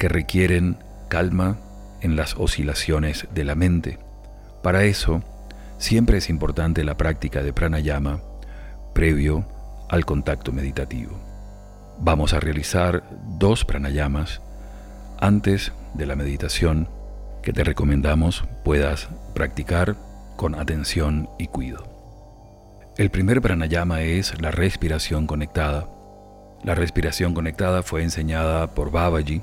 que requieren calma en las oscilaciones de la mente. Para eso, siempre es importante la práctica de pranayama previo al contacto meditativo. Vamos a realizar dos pranayamas antes de la meditación que te recomendamos puedas practicar con atención y cuidado. El primer pranayama es la respiración conectada. La respiración conectada fue enseñada por Babaji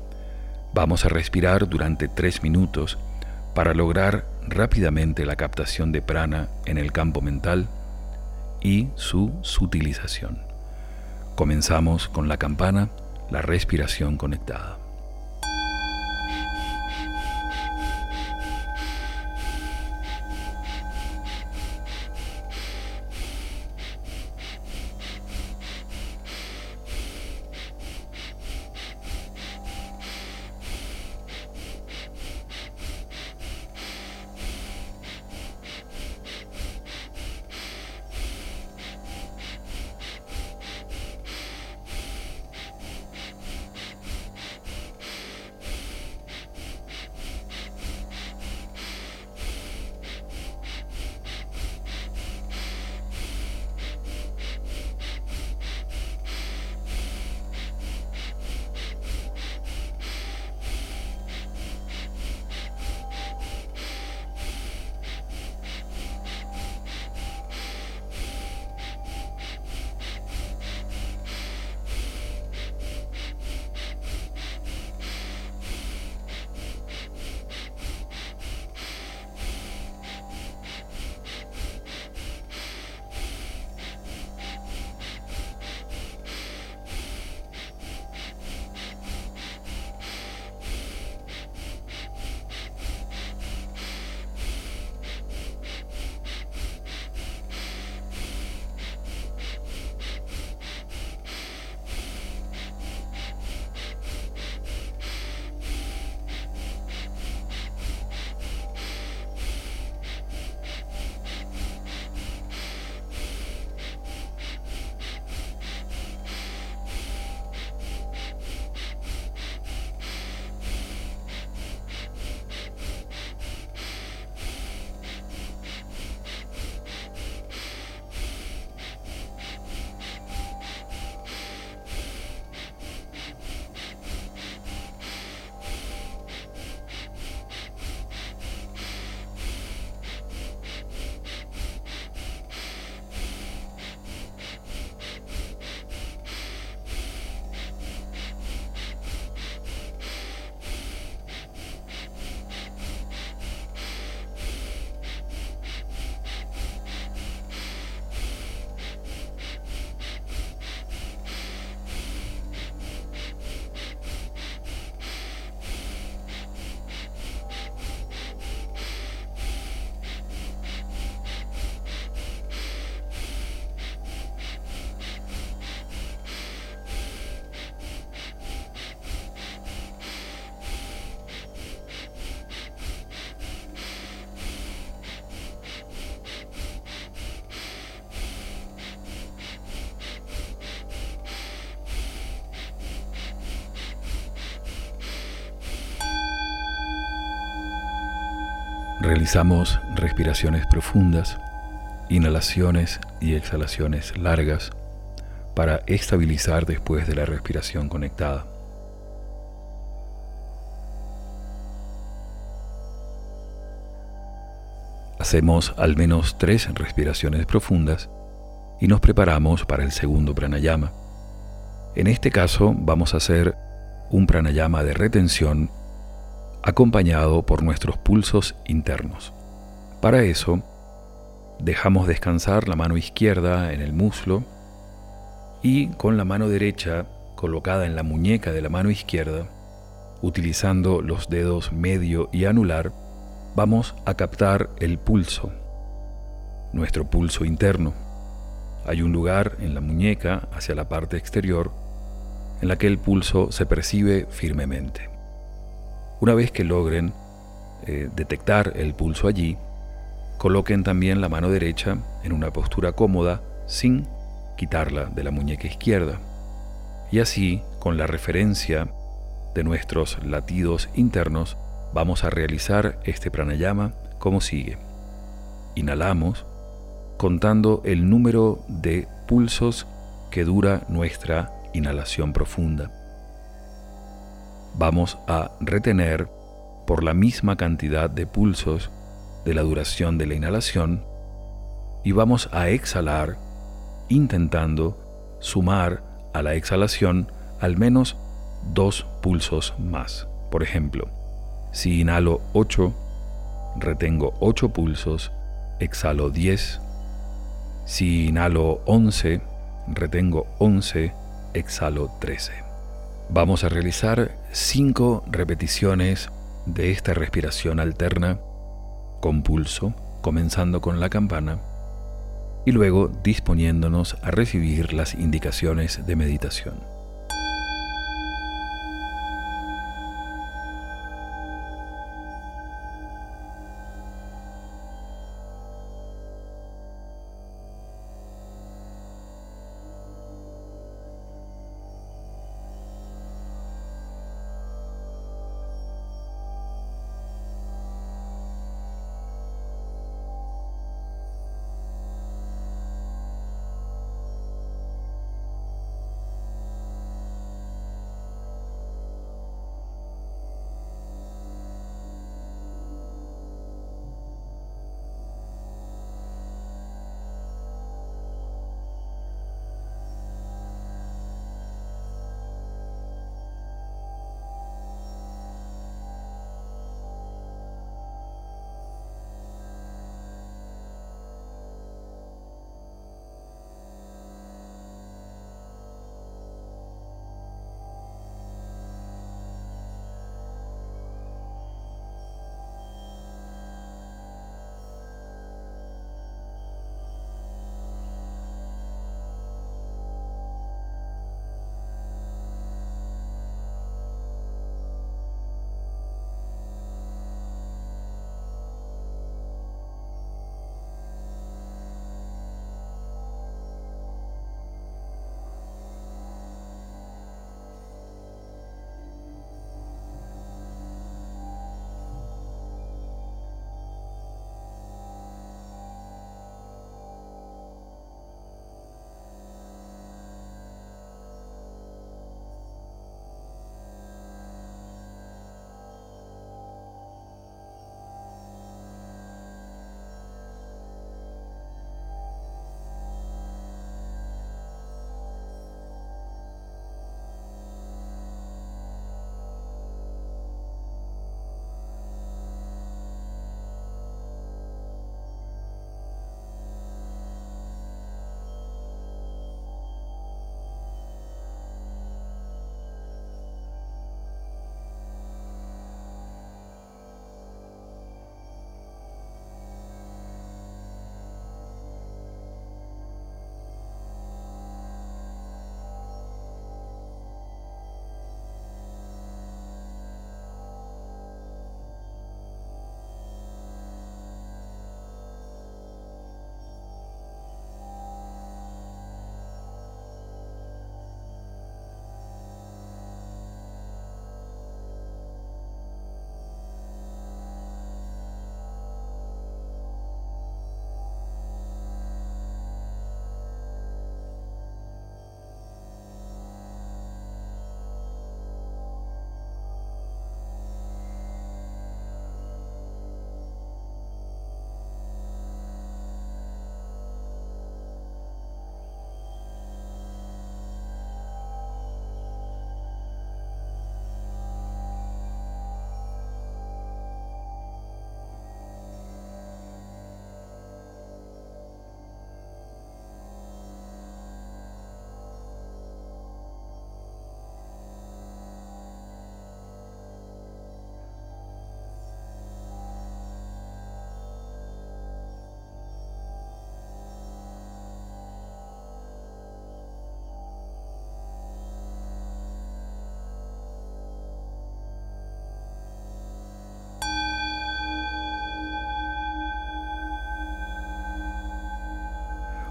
vamos a respirar durante 3 minutos para lograr rápidamente la captación de prana en el campo mental y su sutilización. Comenzamos con la campana, la respiración conectada. Realizamos respiraciones profundas, inhalaciones y exhalaciones largas para estabilizar después de la respiración conectada. Hacemos al menos tres respiraciones profundas y nos preparamos para el segundo pranayama. En este caso vamos a hacer un pranayama de retención acompañado por nuestros pulsos internos. Para eso, dejamos descansar la mano izquierda en el muslo y con la mano derecha colocada en la muñeca de la mano izquierda, utilizando los dedos medio y anular, vamos a captar el pulso, nuestro pulso interno. Hay un lugar en la muñeca hacia la parte exterior en la que el pulso se percibe firmemente. Una vez que logren eh, detectar el pulso allí, coloquen también la mano derecha en una postura cómoda sin quitarla de la muñeca izquierda. Y así, con la referencia de nuestros latidos internos, vamos a realizar este pranayama como sigue. Inhalamos contando el número de pulsos que dura nuestra inhalación profunda. Vamos a retener por la misma cantidad de pulsos de la duración de la inhalación y vamos a exhalar intentando sumar a la exhalación al menos dos pulsos más. Por ejemplo, si inhalo 8, retengo 8 pulsos, exhalo 10. Si inhalo 11, retengo 11, exhalo 13. Vamos a realizar 5 repeticiones de esta respiración alterna con pulso, comenzando con la campana y luego disponiéndonos a recibir las indicaciones de meditación.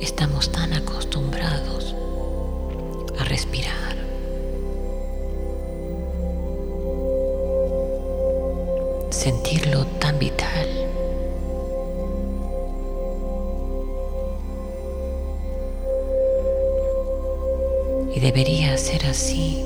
Estamos tan acostumbrados a respirar. Sentirlo tan vital. y debería ser así.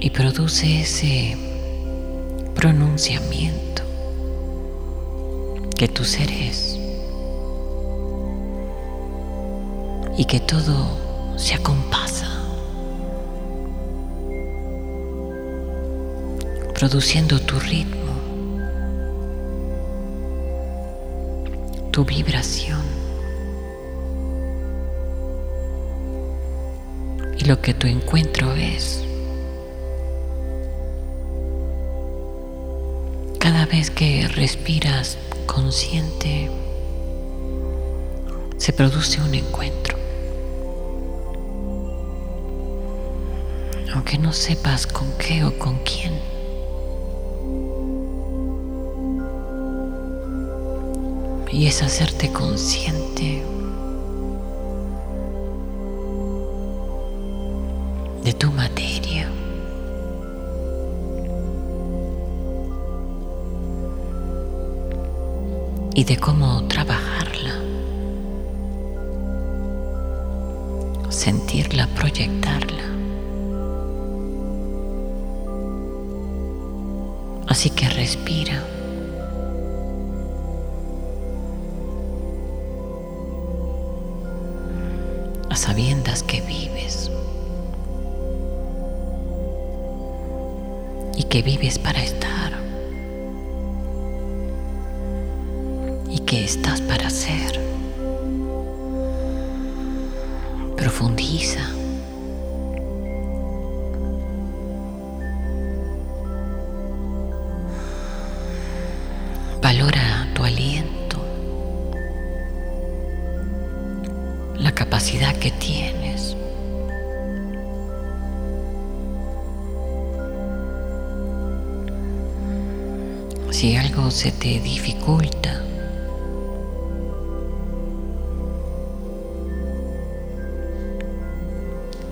Y produce ese pronunciamiento que tu ser es. y que todo se acompasa, produciendo tu ritmo, tu vibración. lo que tu encuentro es. Vez que respiras consciente, se produce un encuentro. Aunque no sepas con qué o con quién. Y es hacerte consciente Y de cómo trabajarla, sentirla, proyectarla. Así que respira. A sabiendas que vives. que vives para estar estás para ser. Profundiza. Valora tu aliento, la capacidad que tienes. si algo se te dificulta,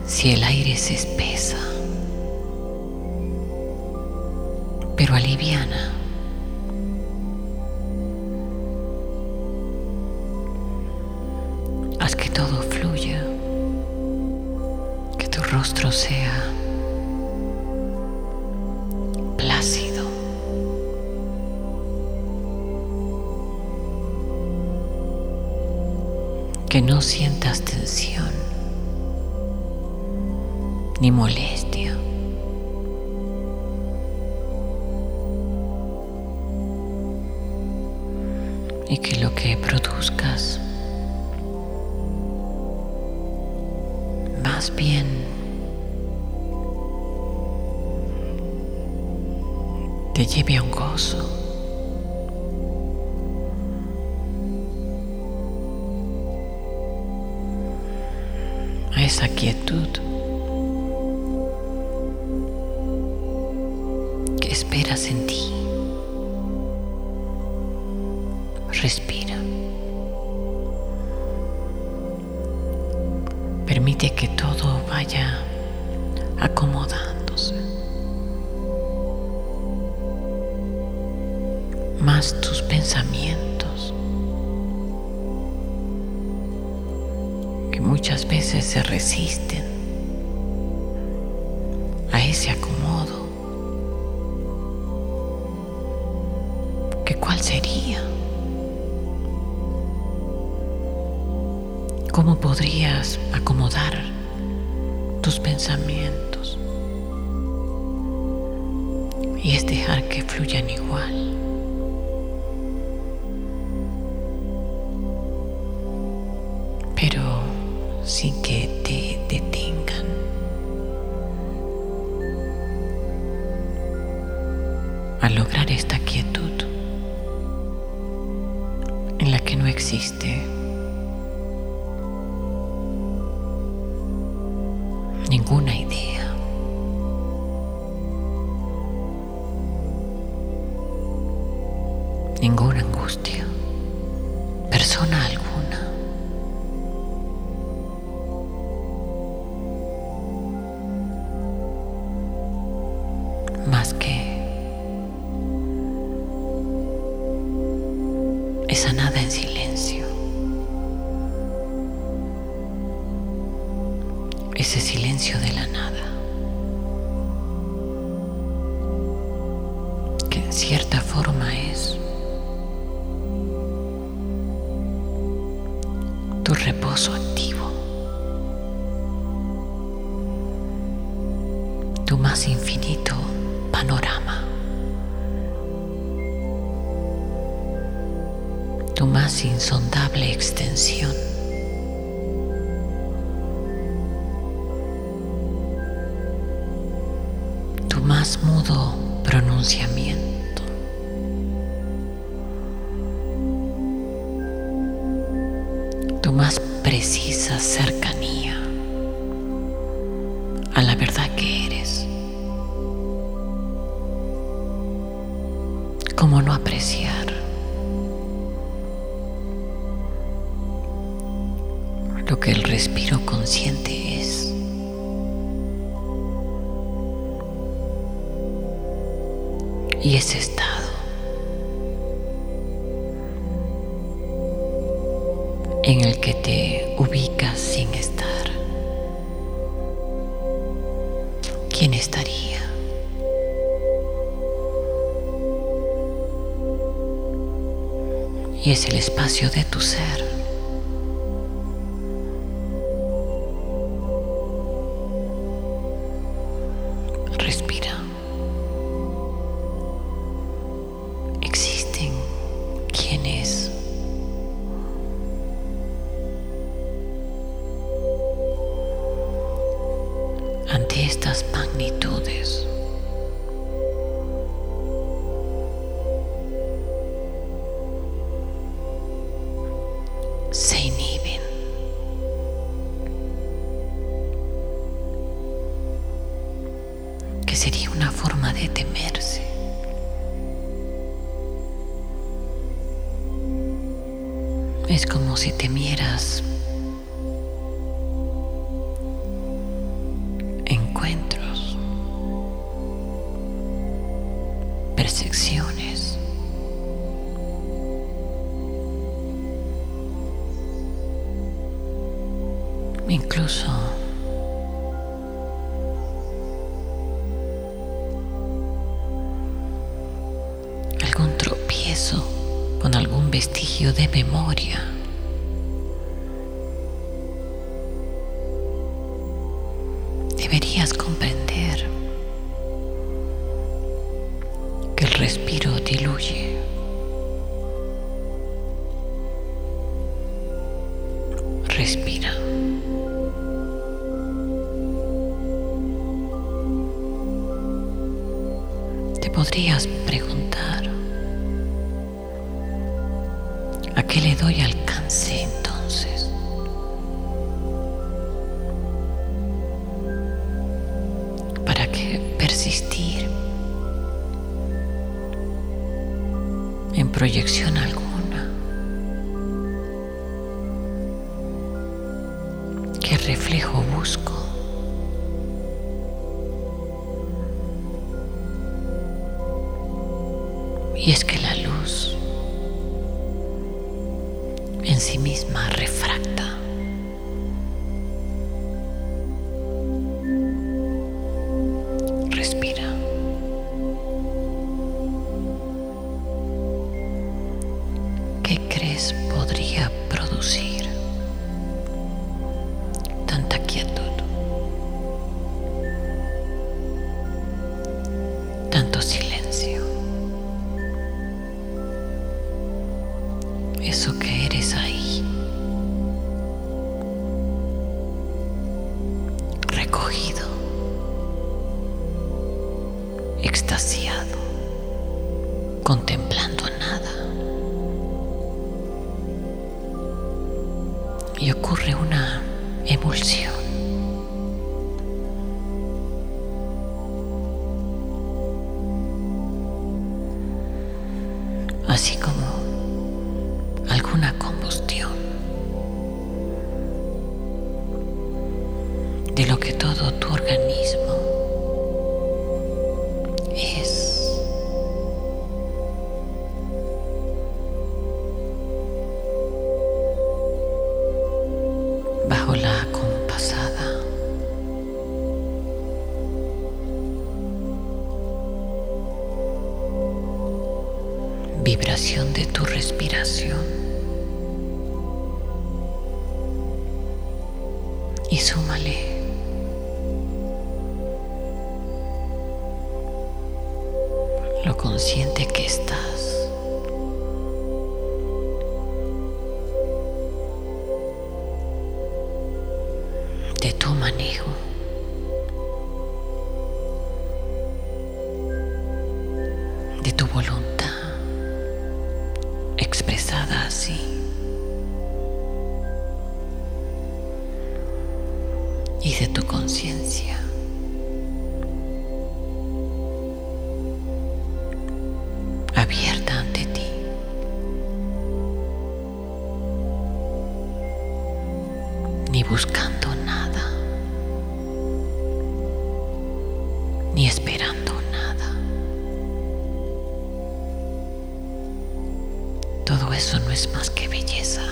si el aire se espesa, pero aliviana. Haz que todo fluya, que tu rostro sea que no sientas tensión ni molestia. Y que lo que produzcas más bien te lleve a un gozo. esa quietud que esperas en ti. Respira. Permite que todo vaya acomodándose. Más tus pensamientos. muchas veces se resisten a ese. Acomodar tus pensamientos? Y es dejar que fluyan igual. Pero sin que te detengan. Al lograr esta quietud en la que no existe ninguna idea. Ninguna angustia, más mudo pronunciamiento. Tu más precisa cercanía. Deberías comprender ¿Qué crees podría producir vibración de tu respiración. ni esperando nada. Todo eso no es más que belleza.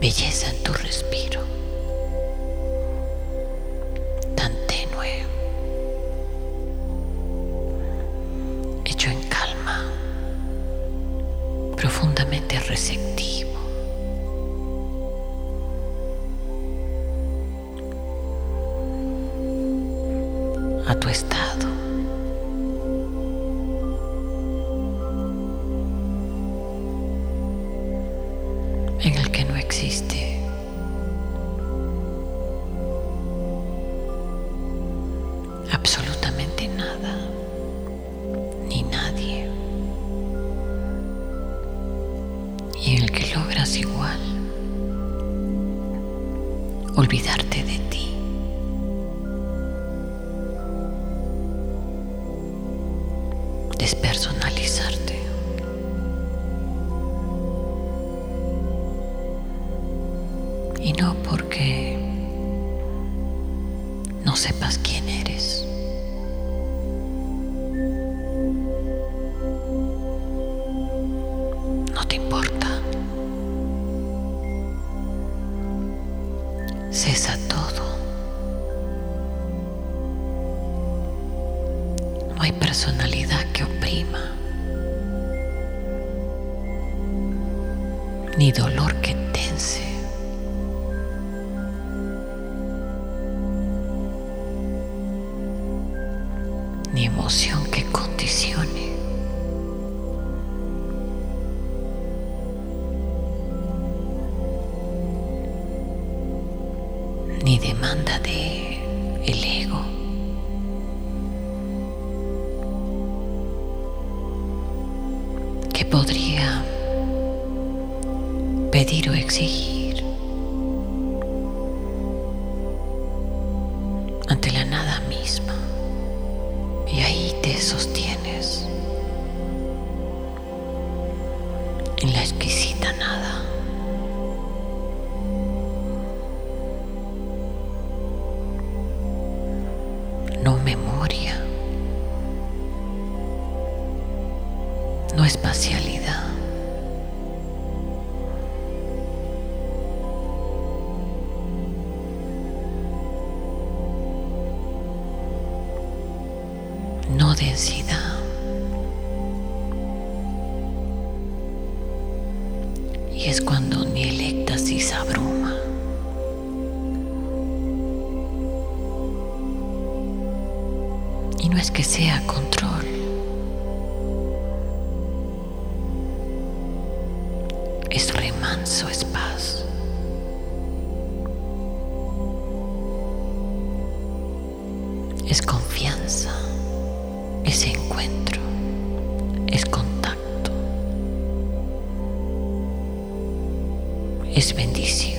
Belleza en tu respiro. personalizarte. Y no porque no sepas quién eres. sostienes en la exquisita nada. les bendice.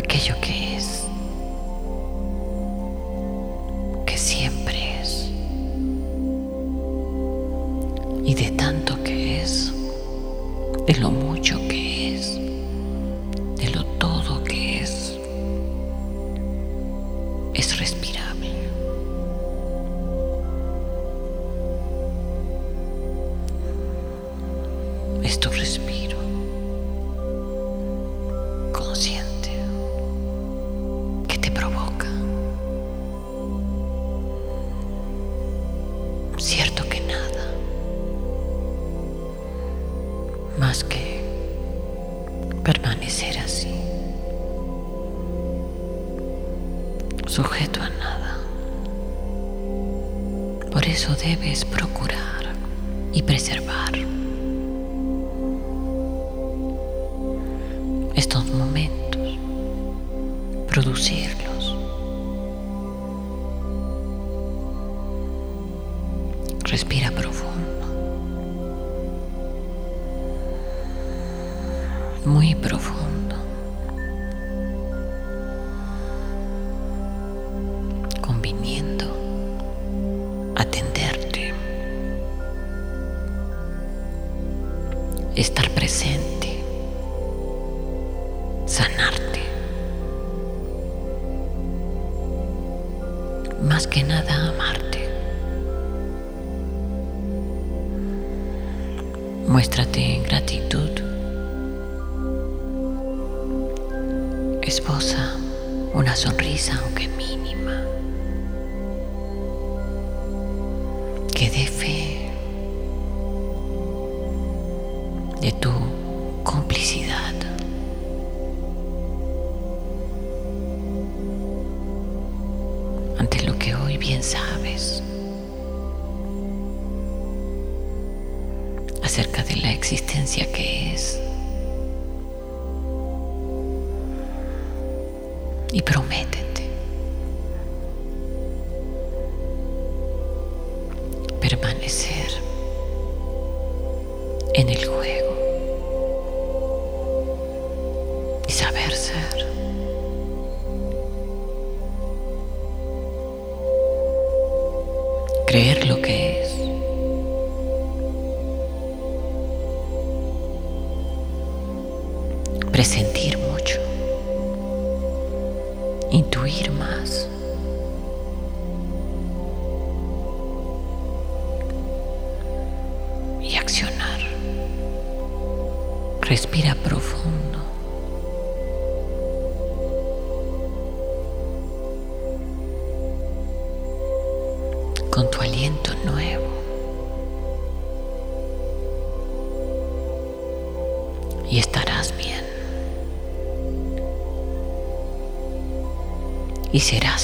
aquello que es. Respira profundo, muy profundo, Y prométete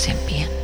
En bien.